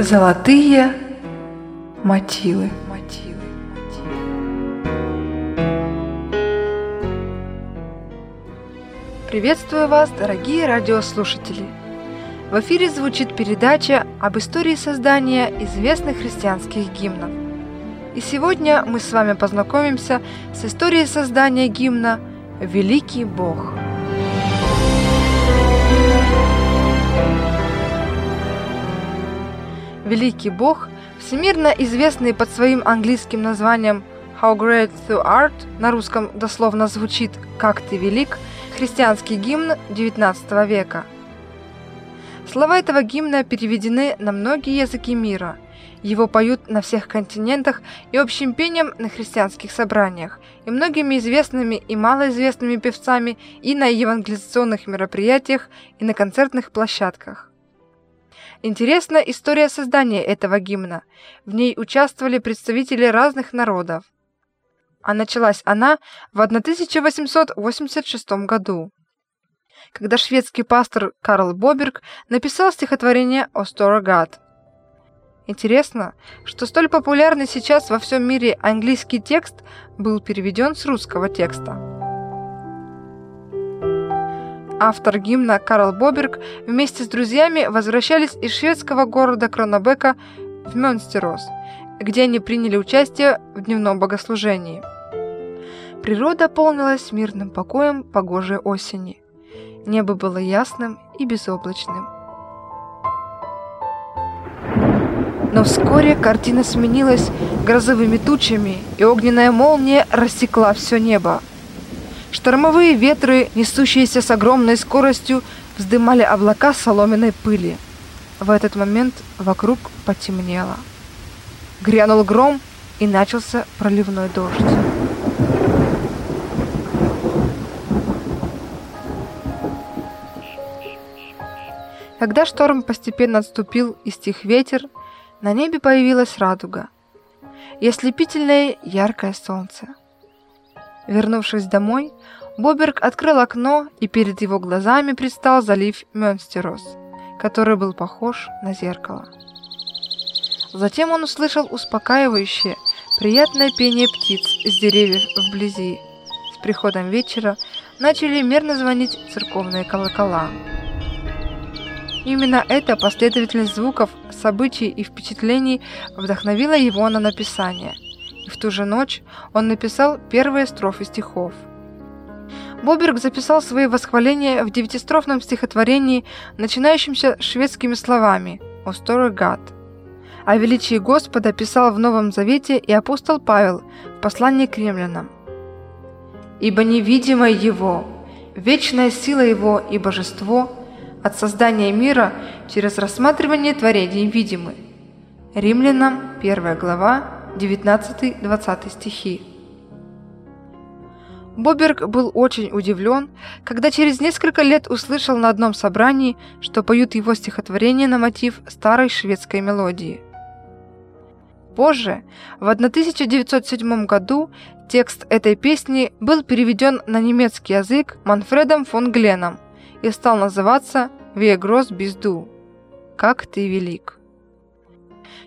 Золотые мотивы. Приветствую вас, дорогие радиослушатели! В эфире звучит передача об истории создания известных христианских гимнов. И сегодня мы с вами познакомимся с историей создания гимна «Великий Бог». Бог, всемирно известный под своим английским названием How Great Thou Art, на русском дословно звучит «Как ты велик», христианский гимн XIX века. Слова этого гимна переведены на многие языки мира. Его поют на всех континентах и общим пением на христианских собраниях, и многими известными и малоизвестными певцами и на евангелизационных мероприятиях, и на концертных площадках. Интересна история создания этого гимна. В ней участвовали представители разных народов. А началась она в 1886 году, когда шведский пастор Карл Боберг написал стихотворение «О Сторогат». Интересно, что столь популярный сейчас во всем мире английский текст был переведен с русского текста. Автор гимна Карл Боберг вместе с друзьями возвращались из шведского города Кронобека в Мюнстерос, где они приняли участие в дневном богослужении. Природа полнилась мирным покоем погожей осени. Небо было ясным и безоблачным. Но вскоре картина сменилась грозовыми тучами, и огненная молния рассекла все небо. Штормовые ветры, несущиеся с огромной скоростью, вздымали облака соломенной пыли. В этот момент вокруг потемнело. Грянул гром, и начался проливной дождь. Когда шторм постепенно отступил и стих ветер, на небе появилась радуга и ослепительное яркое солнце. Вернувшись домой, Боберг открыл окно, и перед его глазами предстал залив Мюнстерос, который был похож на зеркало. Затем он услышал успокаивающее, приятное пение птиц с деревьев вблизи. С приходом вечера начали мерно звонить церковные колокола. Именно эта последовательность звуков, событий и впечатлений вдохновила его на написание. В ту же ночь он написал первые строфы стихов – Боберг записал свои восхваления в девятистрофном стихотворении, начинающемся шведскими словами «O story God». О величии Господа писал в Новом Завете и апостол Павел в послании к римлянам. «Ибо невидимое Его, вечная сила Его и божество от создания мира через рассматривание творений видимы». Римлянам 1 глава 19-20 стихи. Боберг был очень удивлен, когда через несколько лет услышал на одном собрании, что поют его стихотворение на мотив старой шведской мелодии. Позже, в 1907 году, текст этой песни был переведен на немецкий язык Манфредом фон Гленом и стал называться «Вегрос Безду» – «Как ты велик».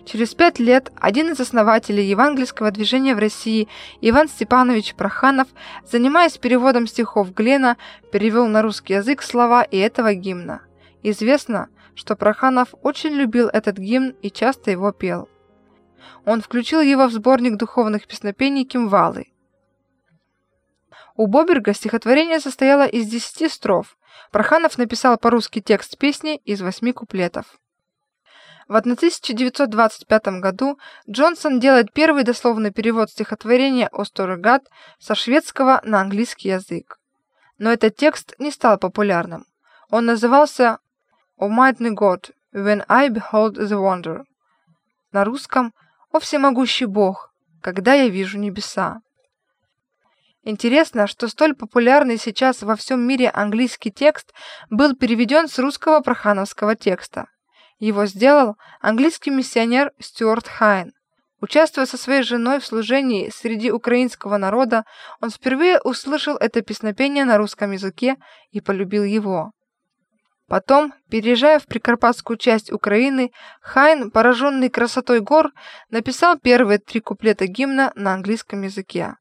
Через пять лет один из основателей евангельского движения в России, Иван Степанович Проханов, занимаясь переводом стихов Глена, перевел на русский язык слова и этого гимна. Известно, что Проханов очень любил этот гимн и часто его пел. Он включил его в сборник духовных песнопений «Кимвалы». У Боберга стихотворение состояло из десяти строф. Проханов написал по-русски текст песни из восьми куплетов. В 1925 году Джонсон делает первый дословный перевод стихотворения «Осторогат» со шведского на английский язык. Но этот текст не стал популярным. Он назывался «Almighty God, when I behold the wonder» на русском «О всемогущий Бог, когда я вижу небеса». Интересно, что столь популярный сейчас во всем мире английский текст был переведен с русского прохановского текста. Его сделал английский миссионер Стюарт Хайн. Участвуя со своей женой в служении среди украинского народа, он впервые услышал это песнопение на русском языке и полюбил его. Потом, переезжая в прикарпатскую часть Украины, Хайн, пораженный красотой гор, написал первые три куплета гимна на английском языке.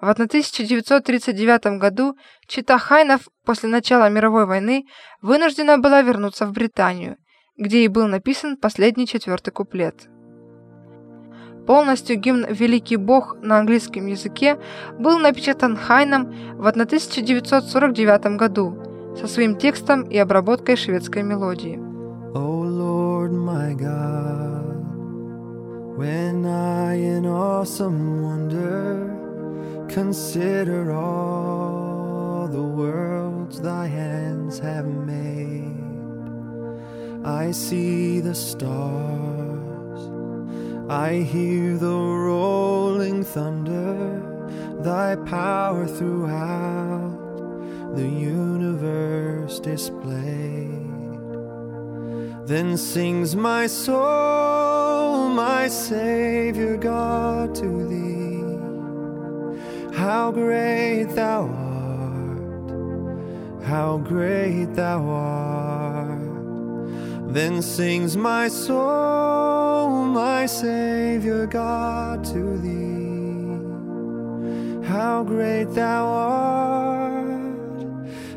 В 1939 году чита Хайнов после начала мировой войны вынуждена была вернуться в Британию, где и был написан последний четвертый куплет. Полностью гимн «Великий Бог» на английском языке был напечатан Хайном в 1949 году со своим текстом и обработкой шведской мелодии. Oh Lord, my God, when I in awesome wonder consider all the worlds thy hands have made, I see the stars I hear the rolling thunder, thy power throughout the universe displayed. Then sings my soul, my Savior God, to thee. How great thou art, how great thou art. Then sings my soul, my Savior God, to thee. How great thou art,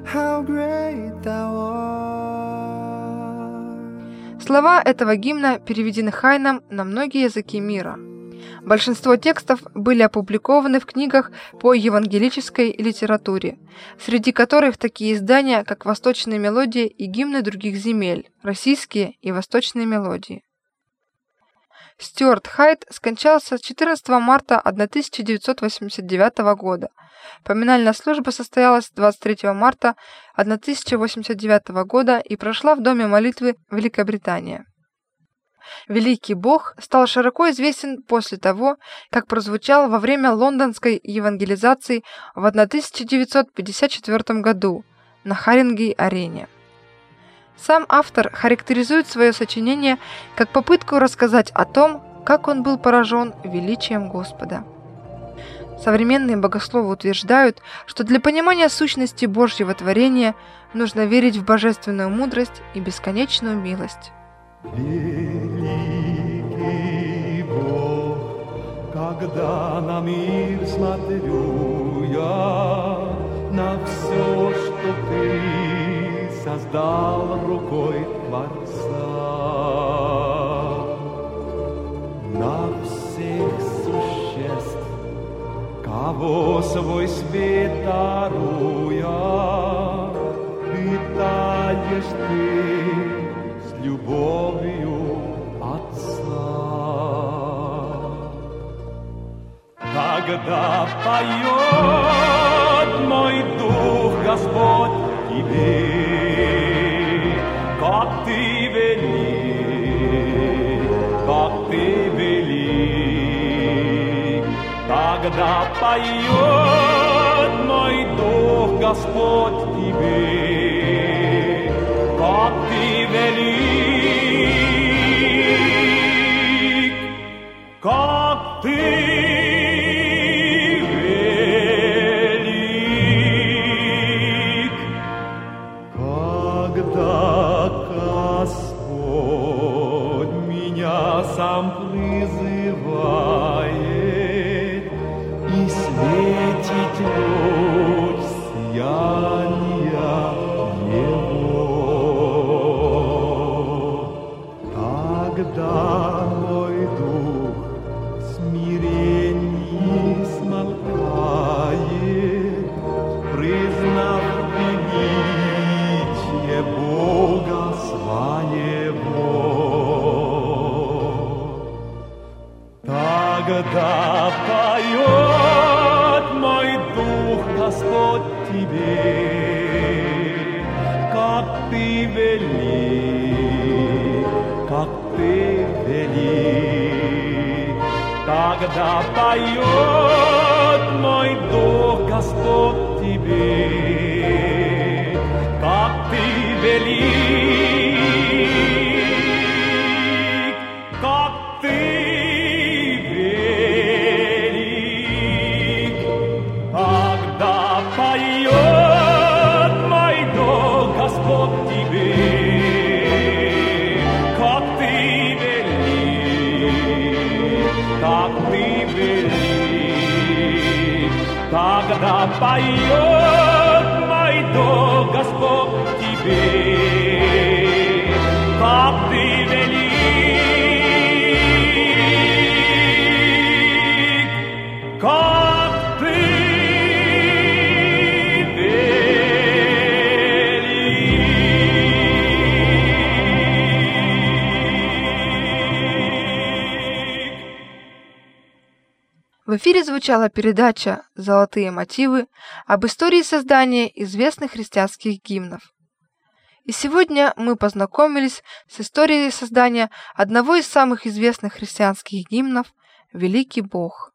how great thou art. Слова этого гимна переведены Хайном на многие языки мира – Большинство текстов были опубликованы в книгах по евангелической литературе, среди которых такие издания, как «Восточные мелодии» и «Гимны других земель», «Российские» и «Восточные мелодии». Стюарт Хайт скончался 14 марта 1989 года. Поминальная служба состоялась 23 марта 1089 года и прошла в Доме молитвы Великобритания. Великий Бог стал широко известен после того, как прозвучал во время лондонской евангелизации в 1954 году на Харингей-арене. Сам автор характеризует свое сочинение как попытку рассказать о том, как он был поражен величием Господа. Современные богословы утверждают, что для понимания сущности Божьего творения нужно верить в божественную мудрость и бесконечную милость. Великий Бог, когда на мир смотрю я, на все, что ты создал рукой Творца, на всех существ, кого свой свет даруя, питаешь ты любовью Отца. Когда поет мой дух, Господь, тебе, как ты велик, как ты велик, тогда поет мой дух, Господь, тебе, как ты Тогда мой дух смирении смолкает, признав величие Бога своего. Тогда поет мой дух, Господь, тебе, как ты велик, как ты. Тогда поет мой дух, Господь, тебе, как ты велик, как ты велик, тогда поет мой Бог Господь тебе. Эфире звучала передача «Золотые мотивы» об истории создания известных христианских гимнов. И сегодня мы познакомились с историей создания одного из самых известных христианских гимнов «Великий Бог».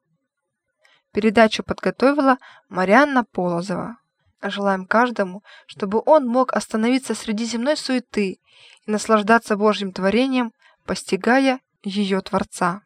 Передачу подготовила Марианна Полозова. Желаем каждому, чтобы он мог остановиться среди земной суеты и наслаждаться Божьим творением, постигая ее Творца.